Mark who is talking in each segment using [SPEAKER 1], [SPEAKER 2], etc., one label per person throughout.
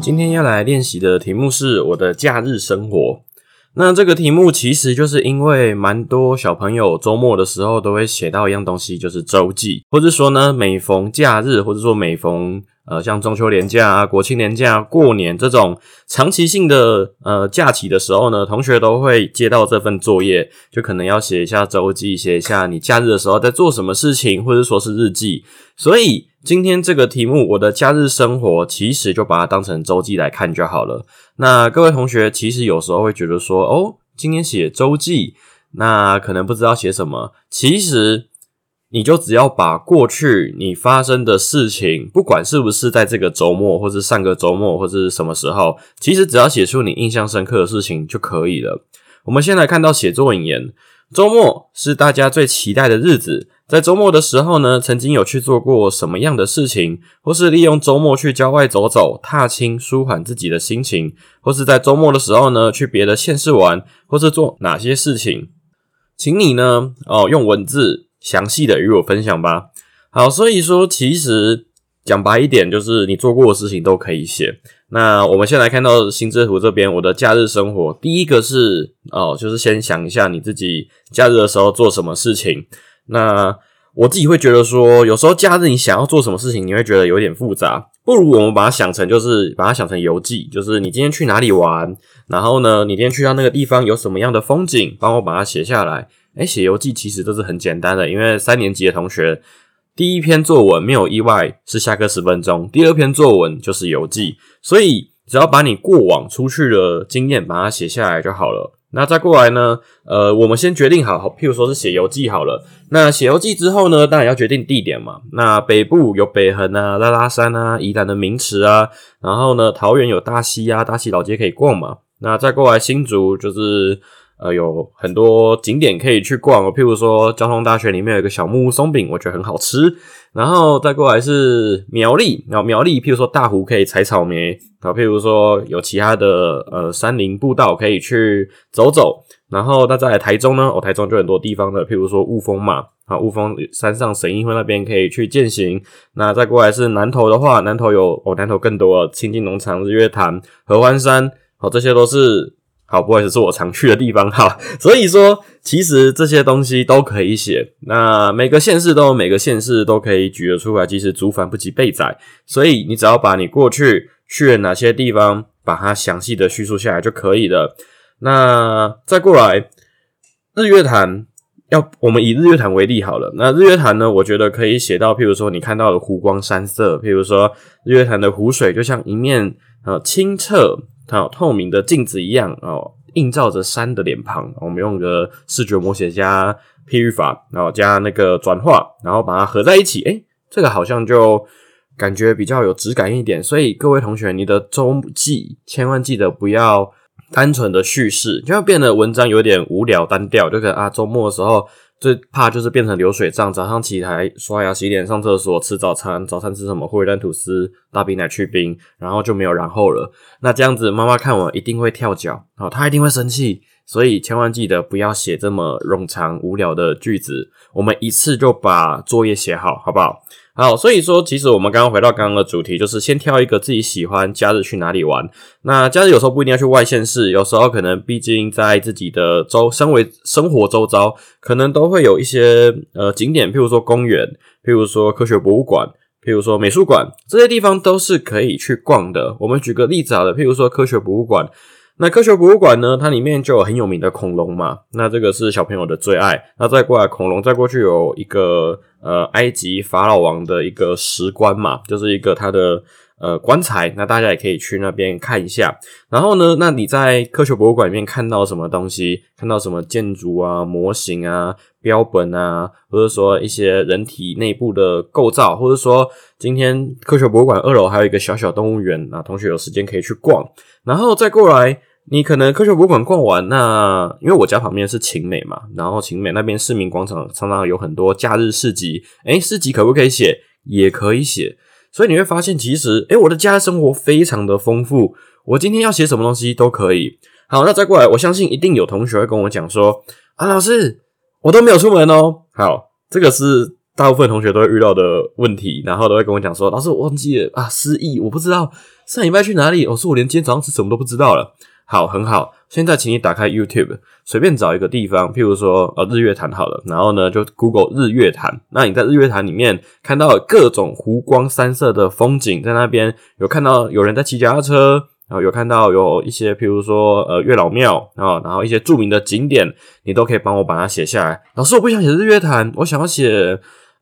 [SPEAKER 1] 今天要来练习的题目是我的假日生活。那这个题目其实就是因为蛮多小朋友周末的时候都会写到一样东西，就是周记，或者说呢，每逢假日，或者说每逢呃像中秋连假啊、国庆连假、过年这种长期性的呃假期的时候呢，同学都会接到这份作业，就可能要写一下周记，写一下你假日的时候在做什么事情，或者说是日记。所以今天这个题目，我的假日生活，其实就把它当成周记来看就好了。那各位同学，其实有时候会觉得说，哦，今天写周记，那可能不知道写什么。其实你就只要把过去你发生的事情，不管是不是在这个周末，或是上个周末，或是什么时候，其实只要写出你印象深刻的事情就可以了。我们先来看到写作引言。周末是大家最期待的日子，在周末的时候呢，曾经有去做过什么样的事情，或是利用周末去郊外走走、踏青，舒缓自己的心情，或是在周末的时候呢，去别的县市玩，或是做哪些事情，请你呢，哦，用文字详细的与我分享吧。好，所以说，其实讲白一点，就是你做过的事情都可以写。那我们先来看到心智图这边，我的假日生活，第一个是哦，就是先想一下你自己假日的时候做什么事情。那我自己会觉得说，有时候假日你想要做什么事情，你会觉得有点复杂，不如我们把它想成就是把它想成游记，就是你今天去哪里玩，然后呢，你今天去到那个地方有什么样的风景，帮我把它写下来。诶，写游记其实都是很简单的，因为三年级的同学。第一篇作文没有意外是下课十分钟，第二篇作文就是游记，所以只要把你过往出去的经验把它写下来就好了。那再过来呢？呃，我们先决定好，好，譬如说是写游记好了。那写游记之后呢，当然要决定地点嘛。那北部有北横啊、拉拉山啊、宜兰的名池啊，然后呢，桃园有大溪啊、大溪老街可以逛嘛。那再过来新竹就是。呃，有很多景点可以去逛，譬如说交通大学里面有一个小木屋松饼，我觉得很好吃。然后再过来是苗栗，然后苗栗譬如说大湖可以采草莓，啊，譬如说有其他的呃山林步道可以去走走。然后那在台中呢，哦，台中就很多地方的，譬如说雾峰嘛，啊，雾峰山上省议会那边可以去践行。那再过来是南投的话，南投有哦，南投更多清近农场、日月潭、合欢山，好，这些都是。好，不好意思，是我常去的地方哈。所以说，其实这些东西都可以写。那每个县市都有每个县市都可以举得出来。其实竹反不及备载，所以你只要把你过去去了哪些地方，把它详细的叙述下来就可以了。那再过来日月潭，要我们以日月潭为例好了。那日月潭呢，我觉得可以写到，譬如说你看到的湖光山色，譬如说日月潭的湖水就像一面呃清澈。它有透明的镜子一样哦，映照着山的脸庞。我们用个视觉模写加譬喻法，然后加那个转化，然后把它合在一起。诶，这个好像就感觉比较有质感一点。所以各位同学，你的周记千万记得不要单纯的叙事，就要变得文章有点无聊单调。就可能啊，周末的时候。最怕就是变成流水账，早上起来刷牙、洗脸、上厕所、吃早餐，早餐吃什么？火腿蛋吐司、大冰奶去冰，然后就没有然后了。那这样子，妈妈看我一定会跳脚，好，她一定会生气。所以千万记得不要写这么冗长无聊的句子，我们一次就把作业写好，好不好？好，所以说，其实我们刚刚回到刚刚的主题，就是先挑一个自己喜欢假日去哪里玩。那假日有时候不一定要去外县市，有时候可能毕竟在自己的周，身为生活周遭，可能都会有一些呃景点，譬如说公园，譬如说科学博物馆，譬如说美术馆，这些地方都是可以去逛的。我们举个例子好了，譬如说科学博物馆。那科学博物馆呢？它里面就有很有名的恐龙嘛。那这个是小朋友的最爱。那再过来恐龙，再过去有一个呃埃及法老王的一个石棺嘛，就是一个他的呃棺材，那大家也可以去那边看一下。然后呢，那你在科学博物馆里面看到什么东西？看到什么建筑啊、模型啊、标本啊，或者说一些人体内部的构造，或者说今天科学博物馆二楼还有一个小小动物园，那同学有时间可以去逛。然后再过来。你可能科学博物馆逛完，那因为我家旁边是晴美嘛，然后晴美那边市民广场常常有很多假日市集，诶，市集可不可以写？也可以写，所以你会发现其实，诶，我的家生活非常的丰富，我今天要写什么东西都可以。好，那再过来，我相信一定有同学会跟我讲说，啊，老师，我都没有出门哦。好，这个是大部分同学都会遇到的问题，然后都会跟我讲说，老师，我忘记了啊，失忆，我不知道上礼拜去哪里，我说我连今天早上吃什么都不知道了。好，很好。现在，请你打开 YouTube，随便找一个地方，譬如说，呃，日月潭好了。然后呢，就 Google 日月潭。那你在日月潭里面看到各种湖光山色的风景，在那边有看到有人在骑脚踏车，然后有看到有一些，譬如说，呃，月老庙啊，然后一些著名的景点，你都可以帮我把它写下来。老师，我不想写日月潭，我想要写。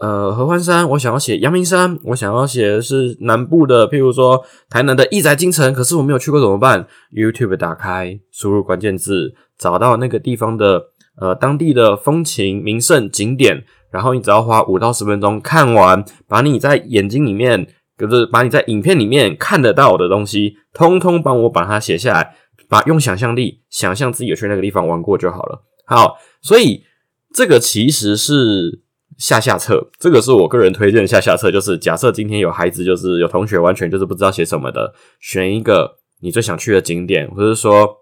[SPEAKER 1] 呃，合欢山，我想要写阳明山，我想要写的是南部的，譬如说台南的义载京城，可是我没有去过怎么办？YouTube 打开，输入关键字，找到那个地方的呃当地的风情名胜景点，然后你只要花五到十分钟看完，把你在眼睛里面，就是把你在影片里面看得到的东西，通通帮我把它写下来，把用想象力想象自己有去那个地方玩过就好了。好，所以这个其实是。下下册，这个是我个人推荐下下册，就是假设今天有孩子，就是有同学完全就是不知道写什么的，选一个你最想去的景点，或者说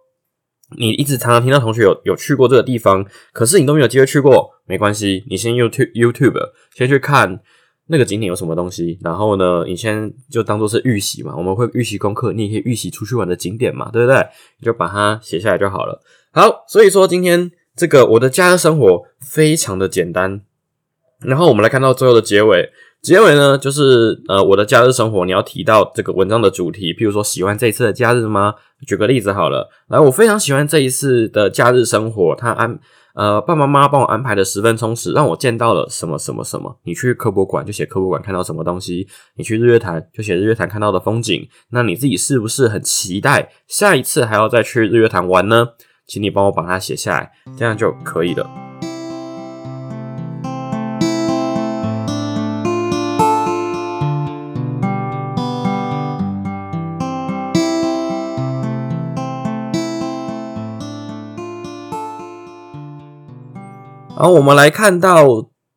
[SPEAKER 1] 你一直常常听到同学有有去过这个地方，可是你都没有机会去过，没关系，你先 YouTube YouTube 先去看那个景点有什么东西，然后呢，你先就当做是预习嘛，我们会预习功课，你也可以预习出去玩的景点嘛，对不对？你就把它写下来就好了。好，所以说今天这个我的家的生活非常的简单。然后我们来看到最后的结尾，结尾呢就是呃我的假日生活，你要提到这个文章的主题，譬如说喜欢这一次的假日吗？举个例子好了，来我非常喜欢这一次的假日生活，他安呃爸爸妈妈帮我安排的十分充实，让我见到了什么什么什么。你去科博馆就写科博馆看到什么东西，你去日月潭就写日月潭看到的风景。那你自己是不是很期待下一次还要再去日月潭玩呢？请你帮我把它写下来，这样就可以了。然后我们来看到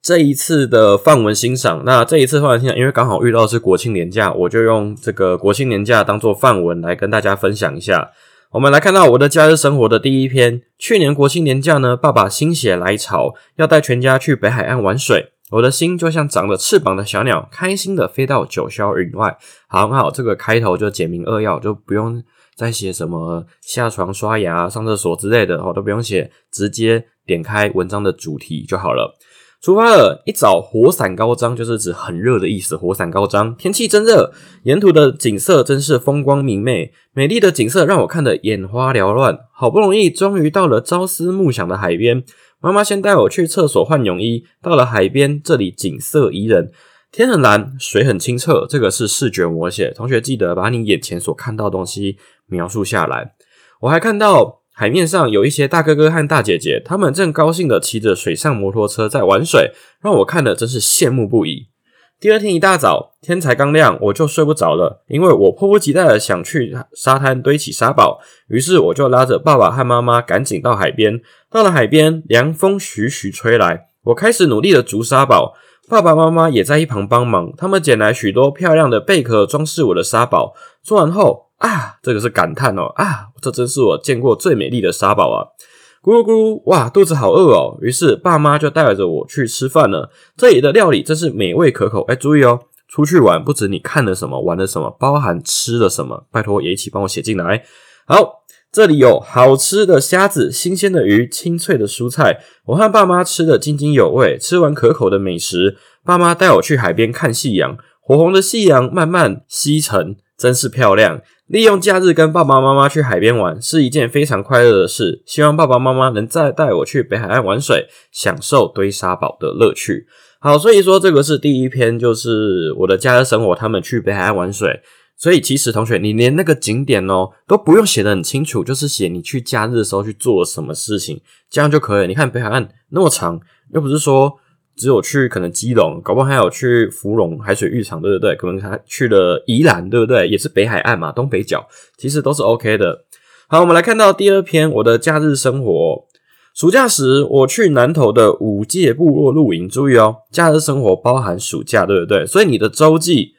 [SPEAKER 1] 这一次的范文欣赏。那这一次范文欣赏，因为刚好遇到是国庆年假，我就用这个国庆年假当做范文来跟大家分享一下。我们来看到我的假日生活的第一篇。去年国庆年假呢，爸爸心血来潮要带全家去北海岸玩水，我的心就像长了翅膀的小鸟，开心的飞到九霄云外。好，很好，这个开头就简明扼要，就不用在写什么下床刷牙、上厕所之类的，哦，都不用写，直接。点开文章的主题就好了。出发了，一早火伞高张，就是指很热的意思。火伞高张，天气真热，沿途的景色真是风光明媚，美丽的景色让我看得眼花缭乱。好不容易，终于到了朝思暮想的海边。妈妈先带我去厕所换泳衣。到了海边，这里景色宜人，天很蓝，水很清澈。这个是视觉模写，同学记得把你眼前所看到的东西描述下来。我还看到。海面上有一些大哥哥和大姐姐，他们正高兴的骑着水上摩托车在玩水，让我看的真是羡慕不已。第二天一大早，天才刚亮，我就睡不着了，因为我迫不及待的想去沙滩堆起沙堡。于是我就拉着爸爸和妈妈赶紧到海边。到了海边，凉风徐徐吹来，我开始努力的筑沙堡，爸爸妈妈也在一旁帮忙。他们捡来许多漂亮的贝壳装饰我的沙堡。做完后。啊，这个是感叹哦！啊，这真是我见过最美丽的沙堡啊！咕噜咕噜，哇，肚子好饿哦！于是爸妈就带着我去吃饭了。这里的料理真是美味可口。哎，注意哦，出去玩不止你看了什么，玩了什么，包含吃了什么，拜托也一起帮我写进来。好，这里有好吃的虾子、新鲜的鱼、清脆的蔬菜，我和爸妈吃的津津有味。吃完可口的美食，爸妈带我去海边看夕阳，火红的夕阳慢慢西沉，真是漂亮。利用假日跟爸爸妈妈去海边玩是一件非常快乐的事。希望爸爸妈妈能再带我去北海岸玩水，享受堆沙堡的乐趣。好，所以说这个是第一篇，就是我的假日生活。他们去北海岸玩水，所以其实同学，你连那个景点哦都不用写的很清楚，就是写你去假日的时候去做了什么事情，这样就可以。你看北海岸那么长，又不是说只有去可能基隆，搞不好还有去芙蓉海水浴场，对不对？可能还去了宜兰，对不对？也是北海岸嘛，东北角，其实都是 OK 的。好，我们来看到第二篇，我的假日生活。暑假时我去南投的五界部落露营，注意哦，假日生活包含暑假，对不对？所以你的周记。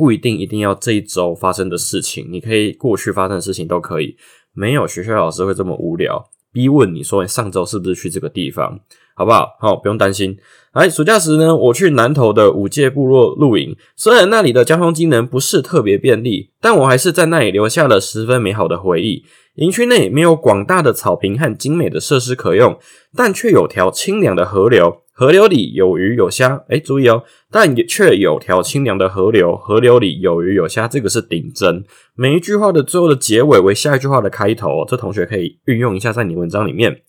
[SPEAKER 1] 不一定一定要这一周发生的事情，你可以过去发生的事情都可以。没有学校老师会这么无聊，逼问你说你上周是不是去这个地方，好不好？好，不用担心。哎，暑假时呢，我去南投的五界部落露营，虽然那里的交通机能不是特别便利，但我还是在那里留下了十分美好的回忆。营区内没有广大的草坪和精美的设施可用，但却有条清凉的河流。河流里有鱼有虾，哎，注意哦，但也却有条清凉的河流。河流里有鱼有虾，这个是顶针。每一句话的最后的结尾为下一句话的开头，这同学可以运用一下在你文章里面。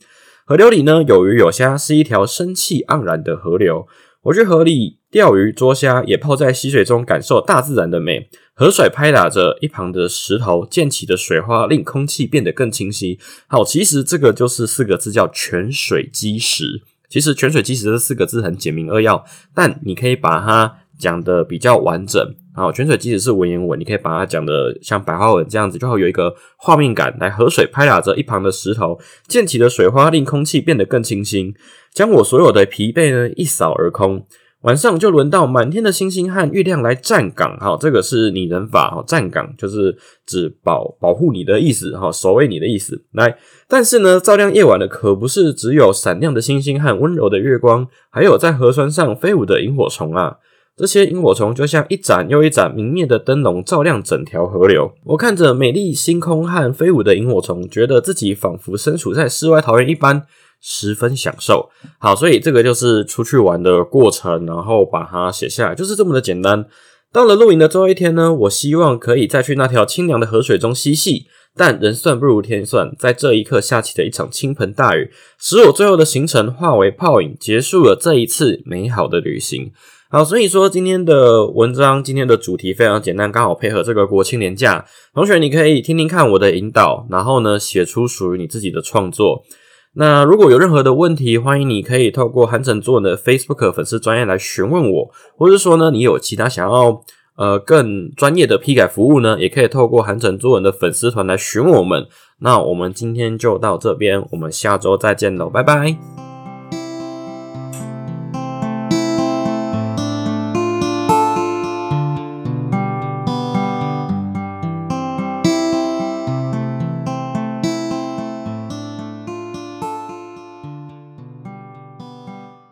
[SPEAKER 1] 河流里呢有鱼有虾，是一条生气盎然的河流。我去河里钓鱼捉虾，也泡在溪水中感受大自然的美。河水拍打着一旁的石头，溅起的水花令空气变得更清晰。好，其实这个就是四个字，叫泉水基石。其实泉水积石这四个字很简明扼要，但你可以把它讲的比较完整。好，泉水积石是文言文，你可以把它讲的像白话文这样子，就会有一个画面感。来，河水拍打着一旁的石头，溅起的水花令空气变得更清新，将我所有的疲惫呢一扫而空。晚上就轮到满天的星星和月亮来站岗，哈，这个是拟人法，哈，站岗就是指保保护你的意思，哈，守卫你的意思。来，但是呢，照亮夜晚的可不是只有闪亮的星星和温柔的月光，还有在河川上飞舞的萤火虫啊！这些萤火虫就像一盏又一盏明灭的灯笼，照亮整条河流。我看着美丽星空和飞舞的萤火虫，觉得自己仿佛身处在世外桃源一般。十分享受，好，所以这个就是出去玩的过程，然后把它写下来，就是这么的简单。到了露营的最后一天呢，我希望可以再去那条清凉的河水中嬉戏，但人算不如天算，在这一刻下起了一场倾盆大雨，使我最后的行程化为泡影，结束了这一次美好的旅行。好，所以说今天的文章，今天的主题非常简单，刚好配合这个国庆年假，同学你可以听听看我的引导，然后呢写出属于你自己的创作。那如果有任何的问题，欢迎你可以透过韩城作文的 Facebook 粉丝专业来询问我，或者说呢，你有其他想要呃更专业的批改服务呢，也可以透过韩城作文的粉丝团来询问我们。那我们今天就到这边，我们下周再见喽，拜拜。